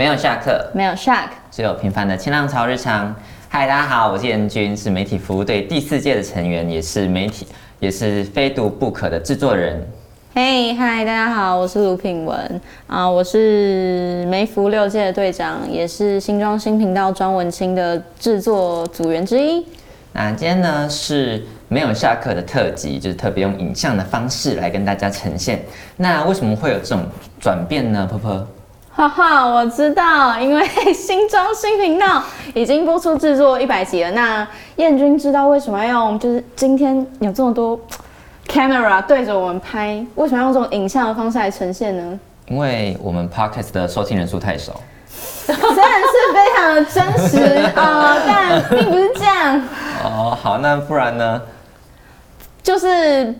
没有下课，没有 shark，只有平凡的清浪潮日常。嗨，大家好，我是彦君，是媒体服务队第四届的成员，也是媒体，也是非读不可的制作人。嘿，嗨，大家好，我是卢品文啊，我是梅福六届的队长，也是新庄新频道庄文清的制作组员之一。那今天呢是没有下课的特辑，就是特别用影像的方式来跟大家呈现。那为什么会有这种转变呢？婆婆？哈哈，我知道，因为 新装新频道已经播出制作一百集了。那燕君知道为什么要用？就是今天有这么多 camera 对着我们拍，为什么要用这种影像的方式来呈现呢？因为我们 podcast 的收听人数太少。虽然是非常的真实啊，但并不是这样。哦，好，那不然呢？就是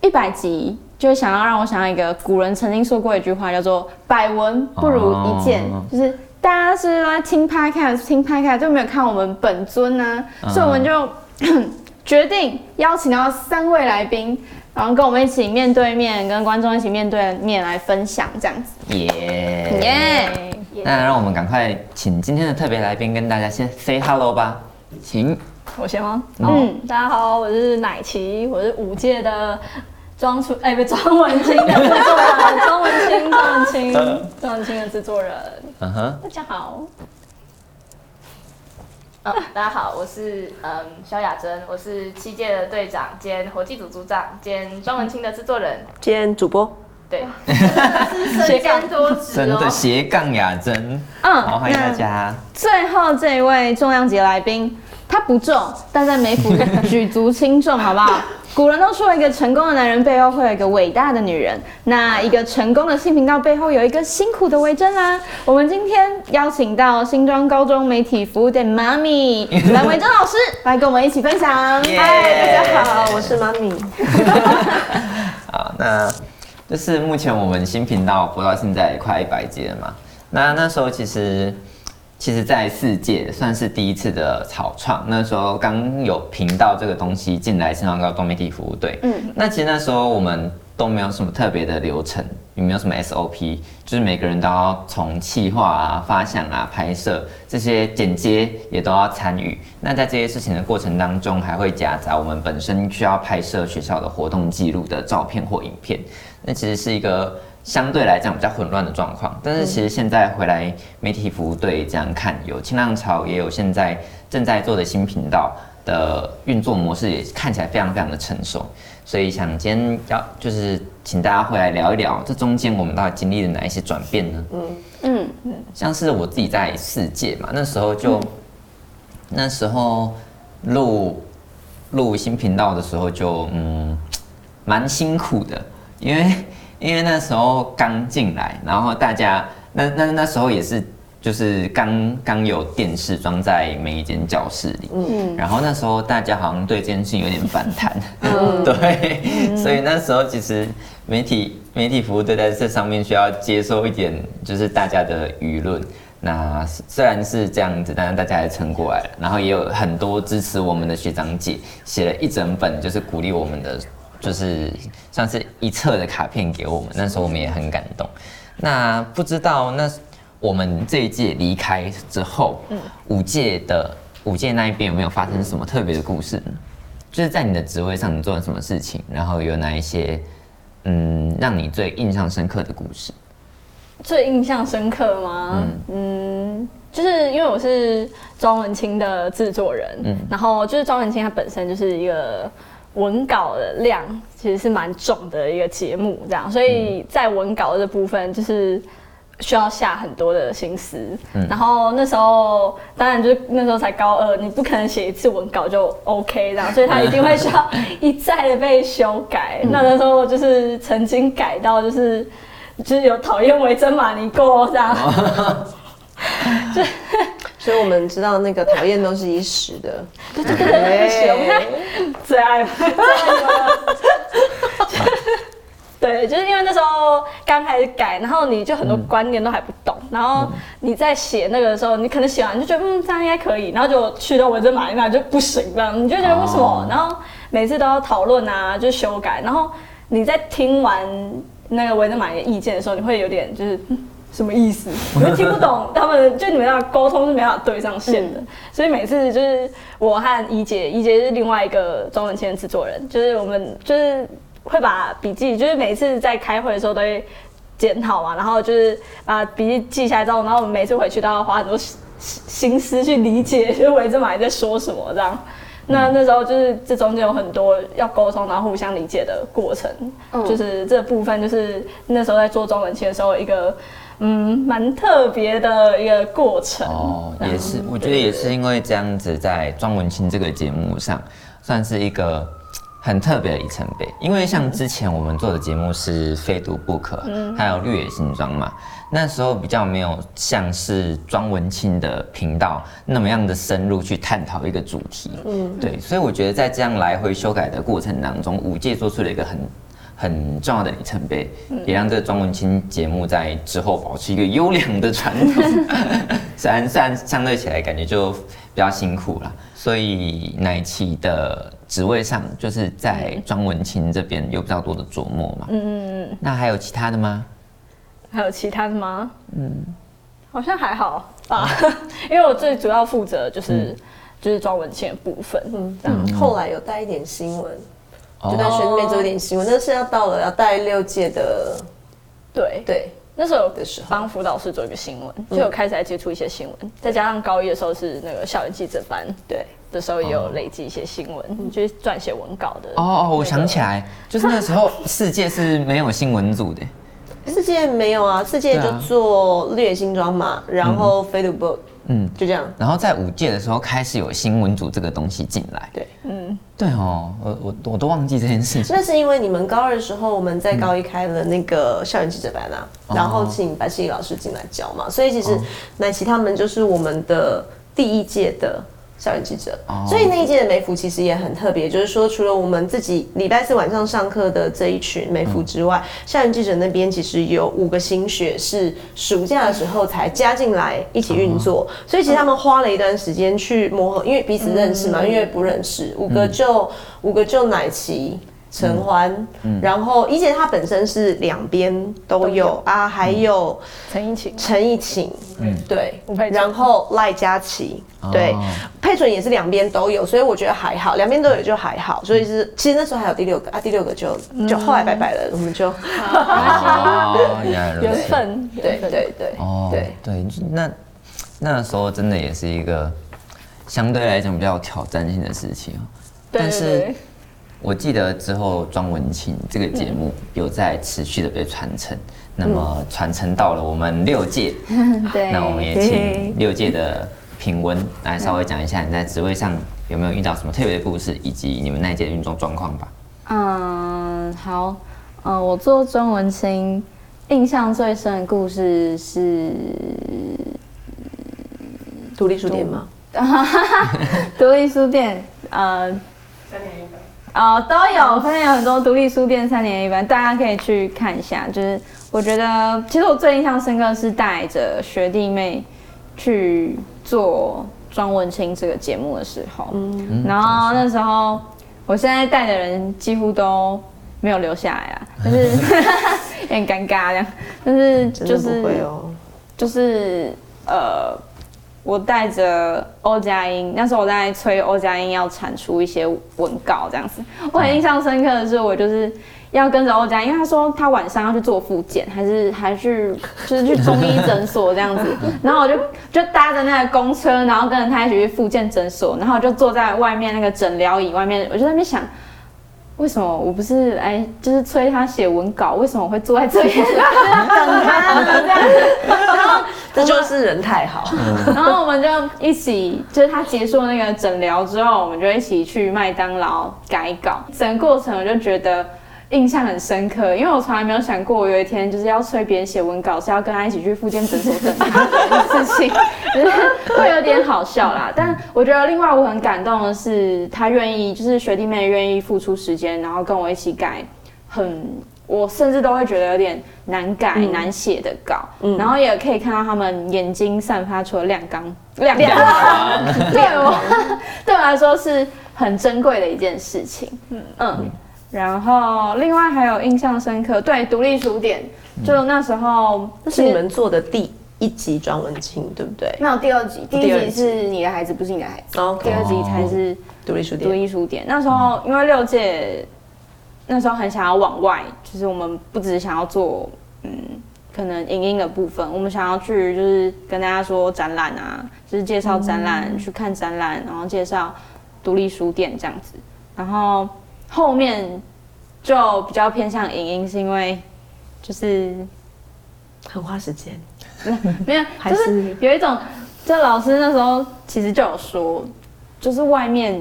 一百集。就想要让我想到一个古人曾经说过一句话，叫做“百闻不如一见”，就是大家是在听 podcast，听 podcast 就没有看我们本尊呢，所以我们就 决定邀请到三位来宾，然后跟我们一起面对面，跟观众一起面对面来分享这样子。耶耶！那让我们赶快请今天的特别来宾跟大家先 say hello 吧，请我先吗？嗯，大家好，我是奶琪，我是五届的。庄出哎，不，庄文清的制作人，庄文清，庄文清，庄文清的制作人。嗯哼，大家好。哦，大家好，我是嗯萧雅珍，我是七届的队长兼活计组组长兼庄文清的制作人兼主播。对，斜杠多职真的斜杠雅珍。嗯，好，欢迎大家。最后这一位重量级来宾，他不重，但在眉府举足轻重，好不好？古人都说，一个成功的男人背后会有一个伟大的女人。那一个成功的新频道背后有一个辛苦的维珍啦。我们今天邀请到新庄高中媒体服务店妈咪蓝维珍老师来跟我们一起分享。嗨，大家好，我是妈咪。好，那就是目前我们新频道播到现在快一百集了嘛。那那时候其实。其实，在世界算是第一次的草创，那时候刚有频道这个东西进来，新浪高多媒体服务队。嗯，那其实那时候我们都没有什么特别的流程，也没有什么 SOP，就是每个人都要从企划啊、发想啊、拍摄这些剪接也都要参与。那在这些事情的过程当中，还会夹杂我们本身需要拍摄学校的活动记录的照片或影片。那其实是一个。相对来讲比较混乱的状况，但是其实现在回来媒体服务队这样看，有清浪潮，也有现在正在做的新频道的运作模式，也看起来非常非常的成熟。所以想今天要就是请大家回来聊一聊，这中间我们到底经历了哪一些转变呢？嗯嗯嗯，像是我自己在世界嘛，那时候就那时候录录新频道的时候就嗯蛮辛苦的，因为。因为那时候刚进来，然后大家那那那时候也是就是刚刚有电视装在每一间教室里，嗯，然后那时候大家好像对这件事情有点反弹，嗯，对，所以那时候其实媒体媒体服务队在这上面需要接收一点就是大家的舆论，那虽然是这样子，但是大家也撑过来了，然后也有很多支持我们的学长姐写了一整本就是鼓励我们的。就是像是一册的卡片给我们，那时候我们也很感动。那不知道那我们这一届离开之后，嗯，五届的五届那一边有没有发生什么特别的故事呢？就是在你的职位上你做了什么事情，然后有哪一些嗯让你最印象深刻的故事？最印象深刻吗？嗯嗯，就是因为我是庄文清的制作人，嗯，然后就是庄文清他本身就是一个。文稿的量其实是蛮重的一个节目，这样，所以在文稿这部分就是需要下很多的心思。然后那时候，当然就是那时候才高二，你不可能写一次文稿就 OK 这样，所以他一定会需要一再的被修改。那那时候就是曾经改到就是就是有讨厌维珍玛尼过这样。就，所以我们知道那个讨厌都是一时的，对对对对，最爱了，对，就是因为那时候刚开始改，然后你就很多观念都还不懂，然后你在写那个的时候，你可能写完就觉得嗯这样应该可以，然后就去到文珍玛丽那就不行了，你就觉得为什么？然后每次都要讨论啊，就修改，然后你在听完那个文珍玛丽的意见的时候，你会有点就是。什么意思？我就听不懂他们，就你们要沟通是没法对上线的，所以每次就是我和怡姐，怡姐是另外一个中文签的制作人，就是我们就是会把笔记，就是每次在开会的时候都会检讨嘛，然后就是把笔记记下来之后，然后我们每次回去都要花很多心心思去理解，就是维珍玛在说什么这样。那那时候就是这中间有很多要沟通，然后互相理解的过程，就是这部分就是那时候在做中文期的时候一个嗯蛮特别的一个过程。哦，也是，我觉得也是因为这样子，在庄文清这个节目上，算是一个很特别的里程碑。因为像之前我们做的节目是非读不可，还有绿野新庄嘛，那时候比较没有像是庄文清的频道那么样的深入去探讨一个主题。嗯，对，所以我觉得在这样来回修改的过程当中，五届做出了一个很。很重要的里程碑，也让这个庄文清节目在之后保持一个优良的传统。虽然虽然相对起来感觉就比较辛苦了，所以奶奇的职位上就是在庄文清这边有比较多的琢磨嘛。嗯嗯嗯。那还有其他的吗？还有其他的吗？嗯，好像还好吧，因为我最主要负责就是就是庄文清的部分。嗯，这样后来有带一点新闻。就在学里面做一点新闻，那是要到了要带六届的，对对，那时候的时候帮辅导室做一个新闻，就有开始来接触一些新闻，再加上高一的时候是那个校园记者班，对的时候也有累积一些新闻，就是撰写文稿的。哦哦，我想起来，就是那时候世界是没有新闻组的，世界没有啊，世界就做劣新装嘛，然后飞度 book。嗯，就这样。然后在五届的时候开始有新闻组这个东西进来。对，嗯，对哦，我我我都忘记这件事情。那是因为你们高二的时候，我们在高一开了那个校园记者班啊，然后请白世义老师进来教嘛，所以其实乃奇他们就是我们的第一届的。校园记者，所以那一届的美服其实也很特别，就是说除了我们自己礼拜四晚上上课的这一群美服之外，校园记者那边其实有五个新学是暑假的时候才加进来一起运作，所以其实他们花了一段时间去磨合，因为彼此认识嘛，因为不认识，五个就五个就奶琪。陈欢，然后一姐她本身是两边都有啊，还有陈奕晴，陈奕晴，嗯，对，然后赖佳琪，对，佩准也是两边都有，所以我觉得还好，两边都有就还好，所以是其实那时候还有第六个啊，第六个就就后来拜拜了，我们就 缘分，对对对，哦，对。对，那那时候真的也是一个相对来讲比较有挑战性的事情。但是。我记得之后庄文清这个节目有在持续的被传承，那么传承到了我们六届，对，那我们也请六届的品文来稍微讲一下你在职位上有没有遇到什么特别的故事，以及你们那一届的运作状况吧。嗯，好，嗯，我做庄文清印象最深的故事是独立书店吗？独立书店，呃，哦，都有，发现有很多独立书店三年一班，大家可以去看一下。就是我觉得，其实我最印象深刻是带着学弟妹去做庄文清这个节目的时候，嗯，然后那时候我现在带的人几乎都没有留下来啊，就是 有点尴尬这样，但是就是就是呃。我带着欧佳音，那时候我在催欧佳音要产出一些文稿这样子。我很印象深刻的是，我就是要跟着欧佳，因为他说他晚上要去做复检，还是还去就是去中医诊所这样子。然后我就就搭着那个公车，然后跟着他一起去复健诊所，然后就坐在外面那个诊疗椅外面，我就在那边想。为什么我不是哎就是催他写文稿？为什么我会坐在这里等他这样？然后这就是人太好。然后我们就一起，就是他结束那个诊疗之后，我们就一起去麦当劳改稿。整个过程我就觉得。印象很深刻，因为我从来没有想过，我有一天就是要催别人写文稿，是要跟他一起去复健诊所等他的事情，就 是会有点好笑啦。但我觉得另外我很感动的是，他愿意，就是学弟妹愿意付出时间，然后跟我一起改，很我甚至都会觉得有点难改难写的稿，然后也可以看到他们眼睛散发出了亮光，亮亮，对我对我来说是很珍贵的一件事情。嗯。嗯。然后另外还有印象深刻，对，独立书店，就那时候那是你们做的第一集庄文清，对不对？没有第二集，第一集集。是你的孩子不是你的孩子，OK 第二集才是独独立书店，独立书店。那时候因为六届，那时候很想要往外，就是我们不只是想要做，嗯，可能影音的部分，我们想要去就是跟大家说展览啊，就是介绍展览，去看展览，然后介绍独立书店这样子。然后后面就比较偏向影音，是因为就是很花时间，没有，就是有一种，这老师那时候其实就有说，就是外面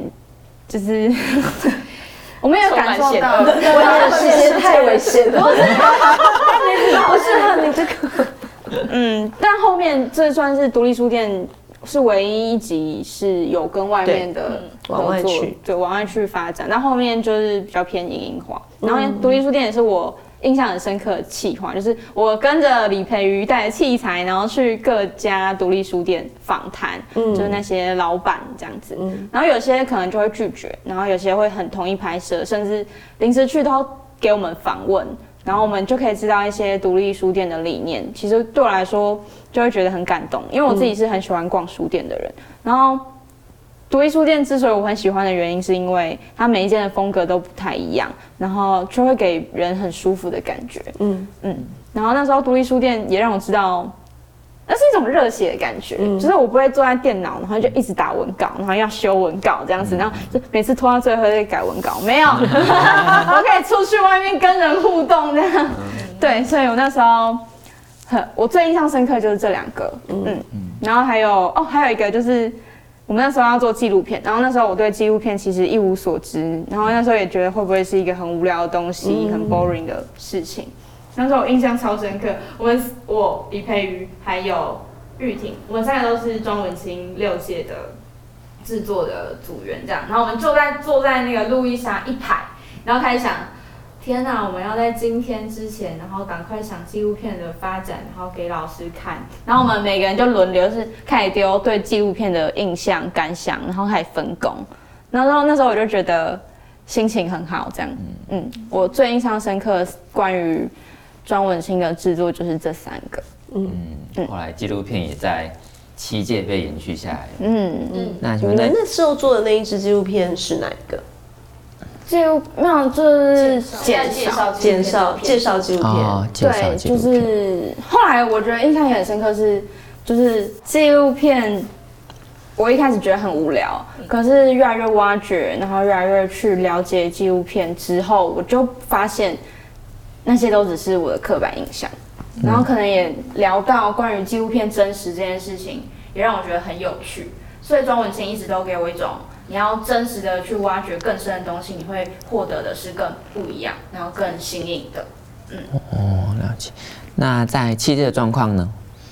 就是我们有感受到，充满险恶我的时间太危险了，不适合你这个。嗯，但后面这算是独立书店是唯一一集是有跟外面的对往外合作去对，往外去发展。那后面就是比较偏影音化，然后独立书店也是我。印象很深刻的企划，就是我跟着李培瑜带着器材，然后去各家独立书店访谈，就是那些老板这样子。然后有些可能就会拒绝，然后有些会很同意拍摄，甚至临时去都给我们访问，然后我们就可以知道一些独立书店的理念。其实对我来说，就会觉得很感动，因为我自己是很喜欢逛书店的人。然后，独立书店之所以我很喜欢的原因，是因为它每一间的风格都不太一样，然后就会给人很舒服的感觉。嗯。嗯，然后那时候独立书店也让我知道。那是一种热血的感觉，嗯。就是我不会坐在电脑，然后就一直打文稿，然后要修文稿这样子，然后就每次拖到最后就改文稿，没有，我可以出去外面跟人互动这样。对，所以我那时候很，我最印象深刻就是这两个，嗯。嗯，然后还有哦，还有一个就是我们那时候要做纪录片，然后那时候我对纪录片其实一无所知，然后那时候也觉得会不会是一个很无聊的东西，很 boring 的事情。那时候我印象超深刻，我们我李佩瑜还有玉婷，我们三个都是庄文清六届的制作的组员，这样，然后我们坐在坐在那个路易莎一排，然后开始想，天哪，我们要在今天之前，然后赶快想纪录片的发展，然后给老师看，然后我们每个人就轮流是开始丢对纪录片的印象感想，然后开始分工，然后那时候我就觉得心情很好，这样，嗯。嗯，我最印象深刻关于庄文清的制作就是这三个，嗯，后来纪录片也在七届被延续下来。嗯。嗯，那你们在你们那时候做的那一支纪录片是哪一个？纪录没有就是介介绍。介绍介绍纪录片。哦，对，就。是后来我觉得印象也很深刻是，就是纪录片，我一开始觉得很无聊，可是越来越挖掘，然后越来越去了解纪录片之后，我就发现那些都只是我的刻板印象，然后可能也聊到关于纪录片真实这件事情，也让我觉得很有趣。所以庄文清一直都给我一种，你要真实的去挖掘更深的东西，你会获得的是更不一样，然后更新颖的。嗯哦，了解。那在七届的状况呢？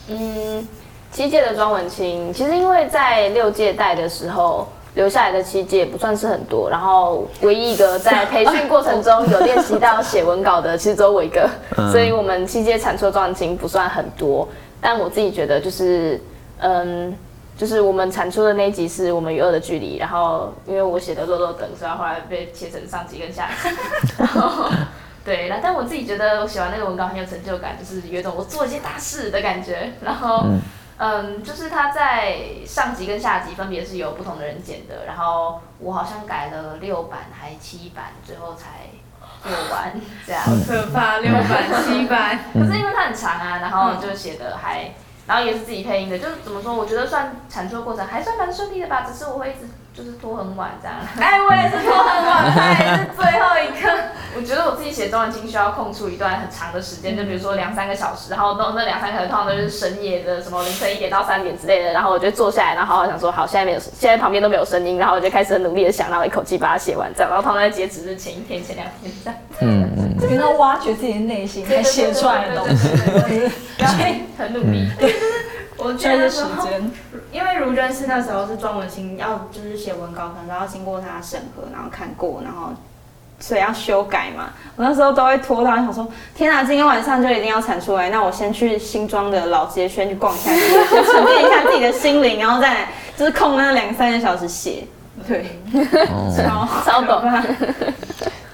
嗯，七届的庄文清，其实因为在六届带的时候留下来的七届不算是很多，然后唯一一个在培训过程中有练习到写文稿的，其实只有我一个，所以我们七届产出的庄文清不算很多。但我自己觉得就是，嗯。就是我们产出的那一集是我们与恶的距离，然后因为我写的弱弱等，所以后来被切成上集跟下集。然 后对，然后但我自己觉得我写完那个文稿很有成就感，就是有一种我做一件大事的感觉。然后，嗯就是他在上集跟下集分别是由不同的人剪的，然后我好像改了六版还七版，最后才做完这样。可怕，六版七版。可是因为它很长啊，然后就写的还，然后也是自己配音的，就是怎么说，我觉得算产出的过程还算蛮顺利的吧，只是我会一直就是拖很晚这样。哎，我也是拖很晚，他也是最后一刻。我觉得我自己写中文经需要空出一段很长的时间，就比如说两三个小时，然后那那两三个小时通常都是深夜的，什么凌晨一点到三点之类的，然后我就坐下来，然后好好想说，好，现在没有，现在旁边都没有声音，然后我就开始很努力的想，然后一口气把它写完，这样，然后通常在截止日前一天、前两天这样。嗯嗯。你要挖掘自己的内心才写出来的东西，然后很努力。我需要一些时觉得那时候，间。因为如真是那时候是庄文清要就是写文稿，可能都要经过他审核，然后看过，然后所以要修改嘛。我那时候都会拖到想说，天哪，今天晚上就一定要产出来，那我先去新庄的老街圈去逛一下，先沉淀一下自己的心灵，然后再来就是空那两三个小时写。对，超超懂可怕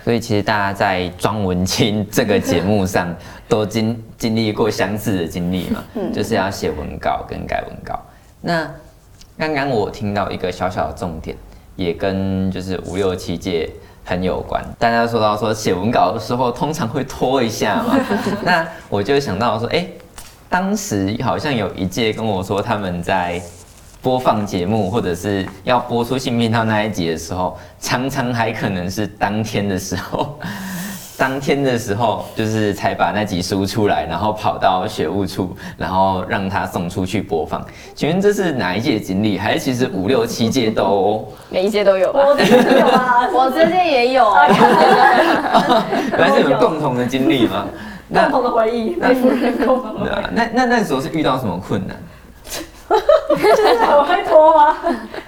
所以其实大家在庄文清这个节目上都经经历过相似的经历嘛，就是要写文稿跟改文稿。那刚刚我听到一个小小的重点，也跟就是五六七届很有关。大家说到说写文稿的时候，通常会拖一下嘛，那我就想到说，哎、当时好像有一届跟我说他们在播放节目或者是要播出新频道那一集的时候，常常还可能是当天的时候，当天的时候就是才把那集输出来，然后跑到学务处，然后让他送出去播放。请问这是哪一届经历？还是其实五六七届都？每一届都有吧？我有啊，我这届也有，原来是你们共同的经历吗？共同的回忆，那那那时候是遇到什么困难？忆，就是很会拖吗？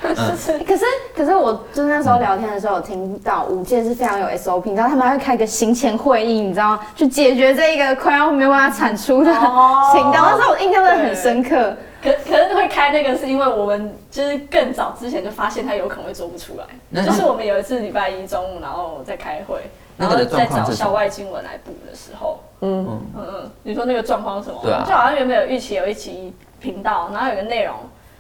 可是可是我就是那时候聊天的时候有听到五届是非常有 SOP，你知道他们还会开一个行前会议，你知道吗？去解决这一个快要没有办法产出的哦情况。那时候我印象真的很深刻。可可是会开那个是因为我们就是更早之前就发现他有可能会做不出来，就是我们有一次礼拜一中午，然后在开会，然后再找校外经文来补的时候，嗯，嗯嗯，你说那个状况是什么？对啊就好像原本有预期有一期频道，然后有个内容，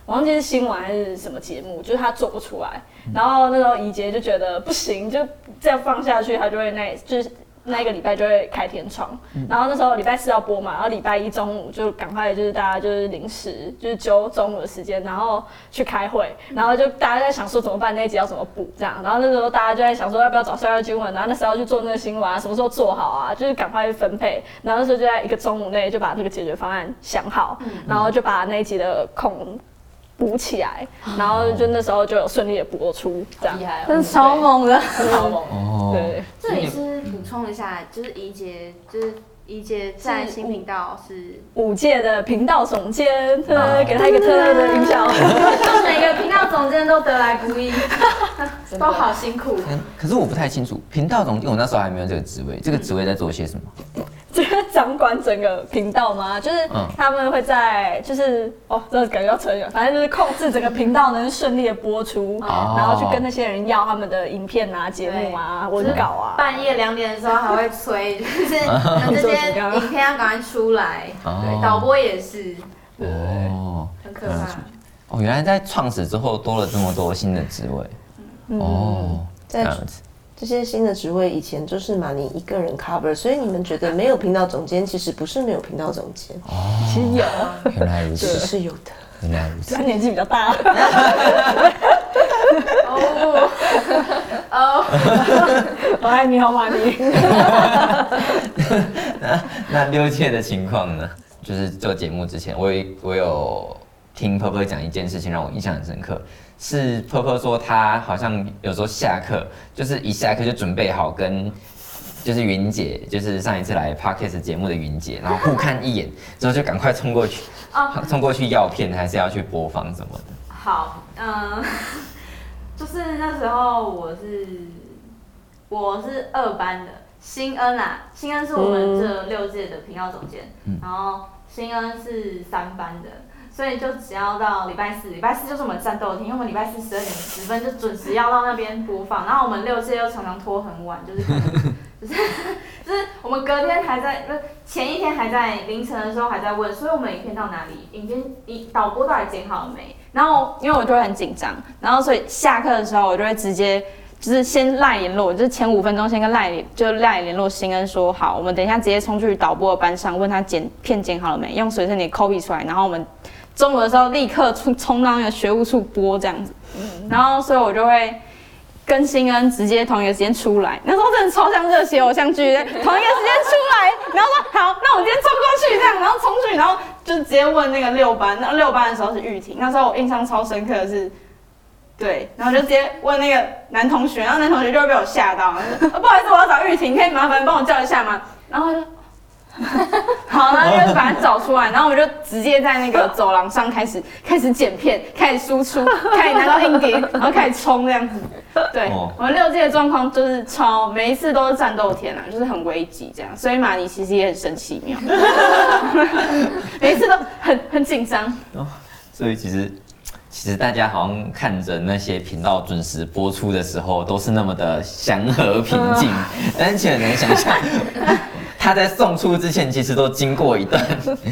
我忘记是新闻还是什么节目，就是他做不出来，然后那时候怡杰就觉得不行，就这样放下去，他就会那就是。那一个礼拜就会开天窗，然后那时候礼拜四要播嘛，然后礼拜一中午就赶快就是大家就是临时就是揪中午的时间，然后去开会，然后就大家在想说怎么办那一集要怎么补这样，然后那时候大家就在想说要不要找校外新闻，然后那时候要去做那个新闻啊，什么时候做好啊，就是赶快去分配，然后那时候就在一个中午内就把这个解决方案想好，然后就把那一集的空补起来，然后就那时候就有顺利的播出这样，厉害真的超猛的。超猛，哦。对。就是怡姐，就是怡姐在新频道是五届的频道总监，对，给他一个特别的音效。每个频道总监都得来不易，都好辛苦。嗯，可是我不太清楚，频道总监我那时候还没有这个职位，这个职位在做些什么？这个掌管整个频道吗？就是嗯他们会在，就是哦，这个感觉要扯远，反正就是控制整个频道能顺利的播出，哦然后去跟那些人要他们的影片啊、节目啊、文稿啊。半夜两点的时候还会催，就是 这些影片要赶快出来。哦对，导播也是，哦很可怕。哦，原来在创始之后多了这么多新的职位。哦，这在样子。这些新的职位以前就是马尼一个人 cover，所以你们觉得没有频道总监，其实不是没有频道总监，其实有，原来如是此，是有的。原来如此。他年纪比较大。哦我爱 你好，马尼。那那六届的情况呢？就是做节目之前，我有我有听婆婆讲一件事情，让我印象很深刻。是婆婆说她好像有时候下课，就是一下课就准备好跟就是云姐，就是上一次来 podcast 节目的云姐，然后互看一眼之后就赶快冲过去，冲过去要片还是要去播放什么的。好，嗯，就是那时候我是我是二班的，新恩啊，新恩是我们这六届的频道总监，然后新恩是三班的。所以就只要到礼拜四，礼拜四就是我们战斗天，因为我们礼拜四十二点十分就准时要到那边播放，然后我们六届又常常拖很晚，就是就是就是我们隔天还在，不是前一天还在凌晨的时候还在问，所以我们影片到哪里？影片影导播到底剪好了没？然后因为我就会很紧张，然后所以下课的时候我就会直接就是先赖联络，就是前五分钟先跟赖就赖联络新恩说好，我们等一下直接冲去导播的班上问他剪片剪好了没，用随身碟 copy 出来，然后我们中午的时候立刻冲冲到那个学务处播这样子，然后所以我就会。跟新恩直接同一个时间出来，那时候真的超像热血偶像剧，同一个时间出来，然后说好，那我今天冲过去这样，然后冲去，然后就直接问那个六班，那六班的时候是玉婷，那时候我印象超深刻的是，对，然后就直接问那个男同学，然后男同学就会被我吓到，不好意思，我要找玉婷，可以麻烦帮我叫一下吗？然后他就。好，然后就把它找出来，然后我们就直接在那个走廊上开始 开始剪片，开始输出，开始拿到硬碟，然后开始冲这样子。对，哦我们六届的状况就是超，每一次都是战斗天啊，就是很危急这样，所以马尼其实也很神奇妙，每一次都很很紧张。所以其实其实大家好像看着那些频道准时播出的时候，都是那么的祥和平静，但是很难想象。他在送出之前，其实都经过一段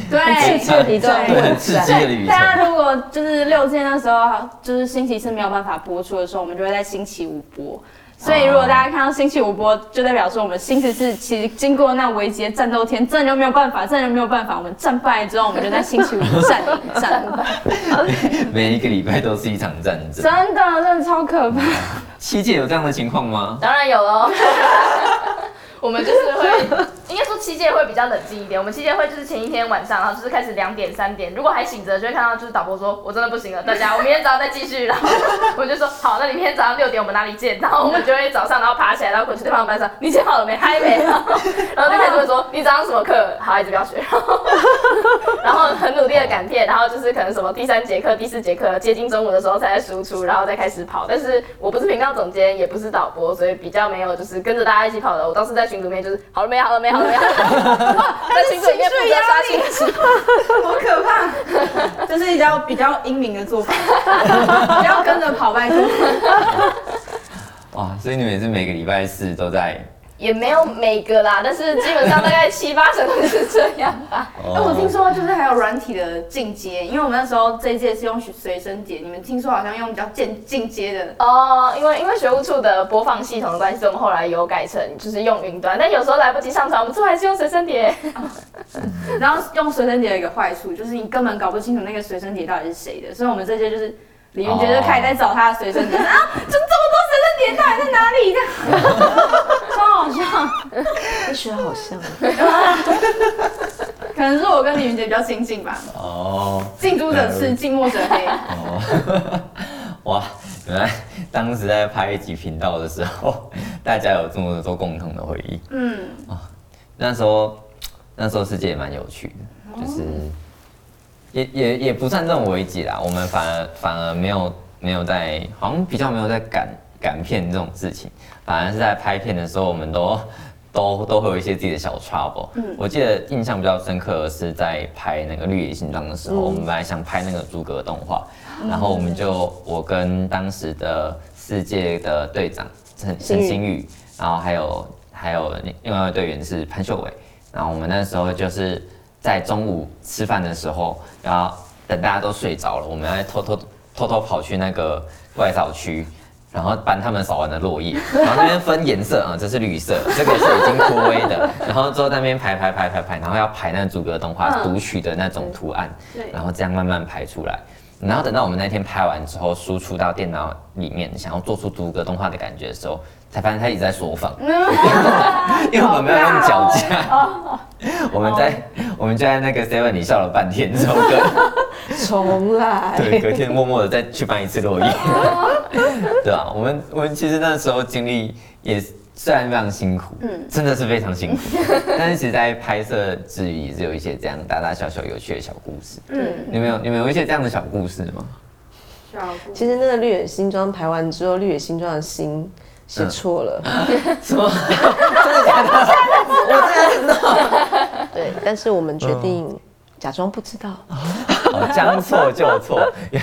对，刺激的一段对很刺激的旅程。大家如果就是六届那时候，就是星期四没有办法播出的时候，我们就会在星期五播。所以如果大家看到星期五播，就代表说我们星期四其实经过那危急的战斗天，真的就没有办法，真的就没有办法。我们战败之后，我们就在星期五战赢战败。每一个礼拜都是一场战争。真的，真的超可怕。七届有这样的情况吗？当然有喽。我们就是会，应该说七届会比较冷静一点。我们七届会就是前一天晚上，然后就是开始两点三点，如果还醒着，就会看到就是导播说，我真的不行了，大家我明天早上再继续。然后我就说好，那你明天早上六点我们哪里见？然后我们就会早上然后爬起来，然后滚去对方班上，你剪好了没？还没。然后就开始会说你早上什么课？好，孩子不要学。然后很努力的赶片，然后就是可能什么第三节课、第四节课接近中午的时候才在输出，然后再开始跑。但是我不是频道总监，也不是导播，所以比较没有就是跟着大家一起跑的。我当时在群组里面就是好了没？好了没？好了没？在群组里面负责刷新值，好可怕！这是比较比较英明的做法，不要跟着跑拜托。哇，所以你们是每个礼拜四都在？也没有每个啦，但是基本上大概七八成都是这样吧。哎，我听说就是还有软体的进阶，因为我们那时候这一届是用随身碟，你们听说好像用比较进进阶的哦，因为因为学务处的播放系统的关系，我们后来有改成就是用云端，但有时候来不及上传，我们最后还是用随身碟。然后用随身碟有一个坏处就是你根本搞不清楚那个随身碟到底是谁的，所以我们这届就是李云杰就开始在找他的随身碟啊，就这么多随身碟到底在哪里？这样 超好笑，跟学好像。可能是我跟李云杰比较亲近吧。哦，近朱者赤，近墨者黑。哦，哇，原来当时在拍一集频道的时候，大家有这么多共同的回忆。嗯，那时候，那时候世界也蛮有趣的，就是也也也不算这种危机啦。我们反而反而没有没有在，好像比较没有在赶赶片这种事情，反而是在拍片的时候，我们都 都都会有一些自己的小 trouble。嗯我记得印象比较深刻的是在拍那个《绿野心脏》的时候，我们本来想拍那个诸葛动画，然后我们就我跟当时的世界的队长陈陈星宇，然后还有还有另另外一位队员是潘秀伟，然后我们那时候就是在中午吃饭的时候，然后等大家都睡着了，我们要偷偷偷偷跑去那个外扫区。然后搬他们扫完的落叶，然后那边分颜色啊，这是绿色，这个是已经枯萎的，然后之后在那边排排排排排，然后要排那个逐格动画读取的那种图案，然后这样慢慢排出来。然后等到我们那天拍完之后，输出到电脑里面，想要做出逐格动画的感觉的时候，才发现他一直在缩放，因为我们没有用脚架，我们在我们就在那个 seven 里笑了半天之后，隔 重来。对隔天默默的再去翻一次落 叶，对啊，我们我们其实那时候经历也虽然非常辛苦，嗯，真的是非常辛苦，但是其实在拍摄之余也是有一些这样大大小小有趣的小故事，嗯，你们有你们有一些这样的小故事吗？其实那个绿野新装排完之后，绿野新装的新写错了，什么？真的假的？我真的知道。对，但是我们决定假装不知道。哦，将错就错，原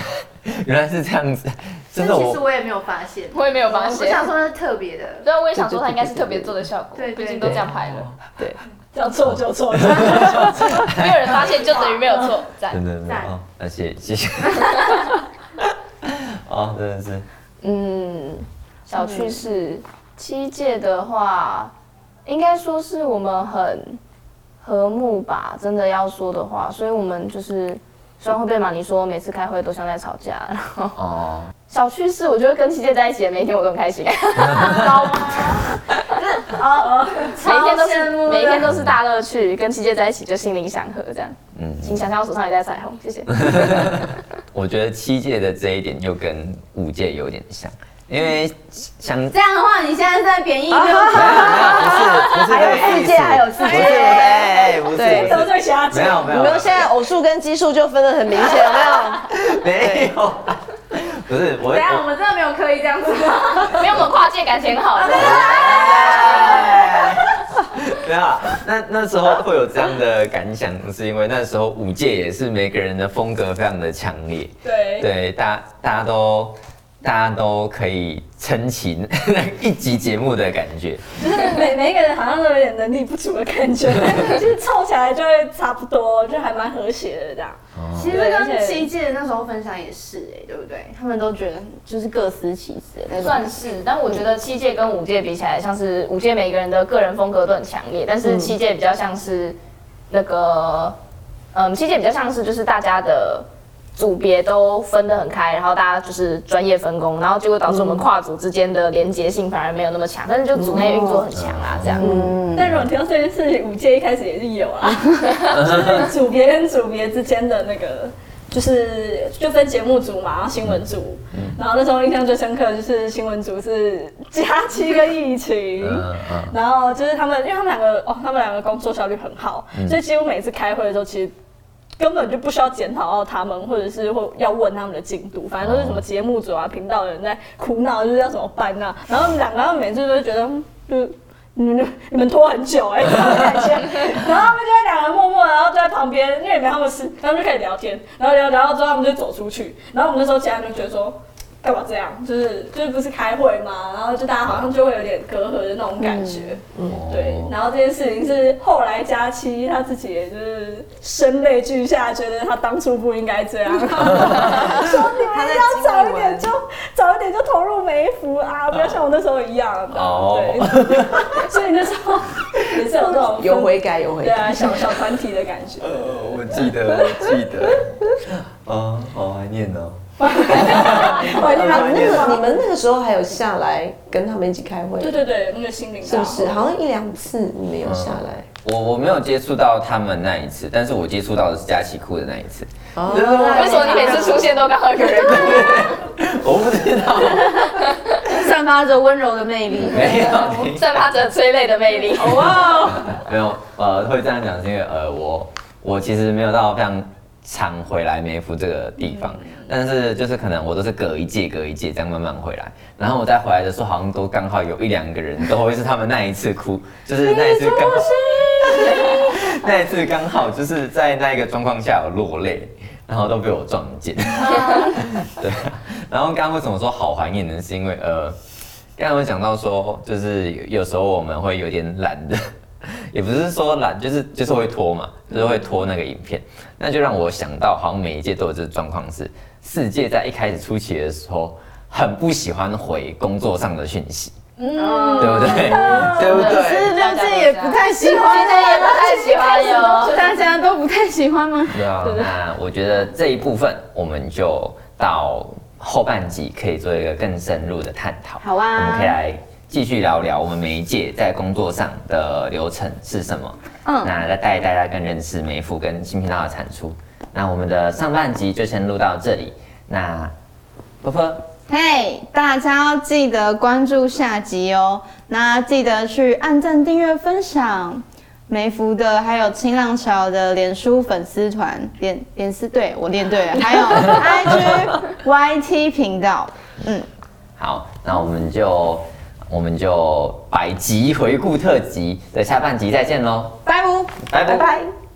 原来是这样子，真的其实我也没有发现，我也没有发现我。想说那是特别的。对啊，我也想说它应该是特别做的效果，对对毕竟都这样拍了，对，叫错就错，没有人发现就等于没有错，赞。真的真的赞哦，那谢谢谢。哦，真的是，嗯，小趣事，七届的话，应该说是我们很和睦吧，真的要说的话，所以我们就是虽然会被马尼说每次开会都像在吵架，然后哦，小趣事，我觉得跟七届在一起的每一天我都很开心，哦，每一天都是每一天都是大乐趣，跟七届在一起就心灵祥和这样。嗯，请想象我手上有一袋彩虹，谢谢。我觉得七届的这一点又跟五届有点像，因为想这样的话，你现在在贬义六没有没有，不是不是这个意思，还有世界。不是哎，不是对不是。罪瞎没有没有。没有现在偶数跟奇数就分得很明显，有没有？没有，不是我等一下我我们真的没有刻意这样子。没有，我们跨界感情很好。对有啊，那那时候会有这样的感想，是因为那时候五届也是每个人的风格非常的强烈，对。对，大大家都大家都可以撑起那 一集节目的感觉。就是每每一个人好像都有点能力不足的感觉，但 是就是凑起来就会差不多，就还蛮和谐的这样。其实跟七届那时候分享也是哎、对不对？他们都觉得就是各司其职。算是，但我觉得七届跟五届比起来，像是五届每个人的个人风格都很强烈，但是七届比较像是那个，嗯，七届比较像是就是大家的组别都分得很开，然后大家就是专业分工，然后结果导致我们跨组之间的连接性反而没有那么强，但是就组内运作很强啊，这样。嗯。但如果提到这件事情，五届一开始也是有啊，就是组别跟组别之间的那个，就是就分节目组嘛，然后新闻组，然后那时候印象最深刻的就是新闻组是佳期跟疫情，嗯嗯，然后就是他们，因为他们两个哦，他们两个工作效率很好，所以几乎每次开会的时候，其实根本就不需要检讨到他们，或者是或要问他们的进度，反正都是什么节目组啊、频道的人在苦恼，就是要怎么办啊。然后他们两个，他们每次都觉得，嗯就你们你们拖很久哎、欸，这种感觉。然后他们就在两个人默默，然后就在旁边，因为也没他们事，他们就可以聊天，然后聊聊到之后，他们就走出去。然后我们那时候其他人就觉得说。干嘛这样？就是就是不是开会嘛，然后就大家好像就会有点隔阂的那种感觉。嗯对，然后这件事情是后来佳期他自己也就是声泪俱下，觉得他当初不应该这样，说你们要早一点就早一点就投入梅服啊，不要像我那时候一样。哦对，所以那时候也是有这种 有悔改，有悔改。对啊小小团体的感觉。呃，我记得，我记得，啊，好怀念哦。怀念他们那个你们那个时候还有下来跟他们一起开会，对对对，那个心灵是不是？好像一两次你们有下来。我我没有接触到他们那一次，但是我接触到的是佳琪哭的那一次。哦，为什么你每次出现都刚好有个人？我不知道，散发着温柔的魅力。没有，散发着催泪的魅力。哇，没有，呃，会这样讲是因为呃，我我其实没有到非常常回来梅福这个地方，但是就是可能我都是隔一届隔一届这样慢慢回来，然后我再回来的时候，好像都刚好有一两个人都会是他们那一次哭，就是那一次刚好，那一次刚好就是在那一个状况下有落泪。然后都被我撞见，对。然后刚刚为什么说好怀念呢？是因为呃，刚刚有讲到说，就是有有时候我们会有点懒的，也不是说懒，就是就是会拖嘛，就是会拖那个影片。那就让我想到，好像每一届都有这个状况，是世界在一开始初期的时候，很不喜欢回工作上的讯息，嗯，对不对？对不对？是六届也不太喜欢，也不太喜欢哟。大家都不太喜欢吗？对啊，那我觉得这一部分我们就到后半集可以做一个更深入的探讨。好啊我们可以来继续聊聊我们每一届在工作上的流程是什么。嗯那再带大家更认识美孚跟新频道的产出。那我们的上半集就先录到这里。那波波，嘿大家要记得关注下集哦。那记得去按赞、订阅、分享梅福的，还有清浪潮的脸书粉丝团、脸脸丝对我练对了，还有 IG、YT 频道。嗯，好，那我们就我们就百集回顾特辑的下半集再见喽，拜拜。拜拜拜拜。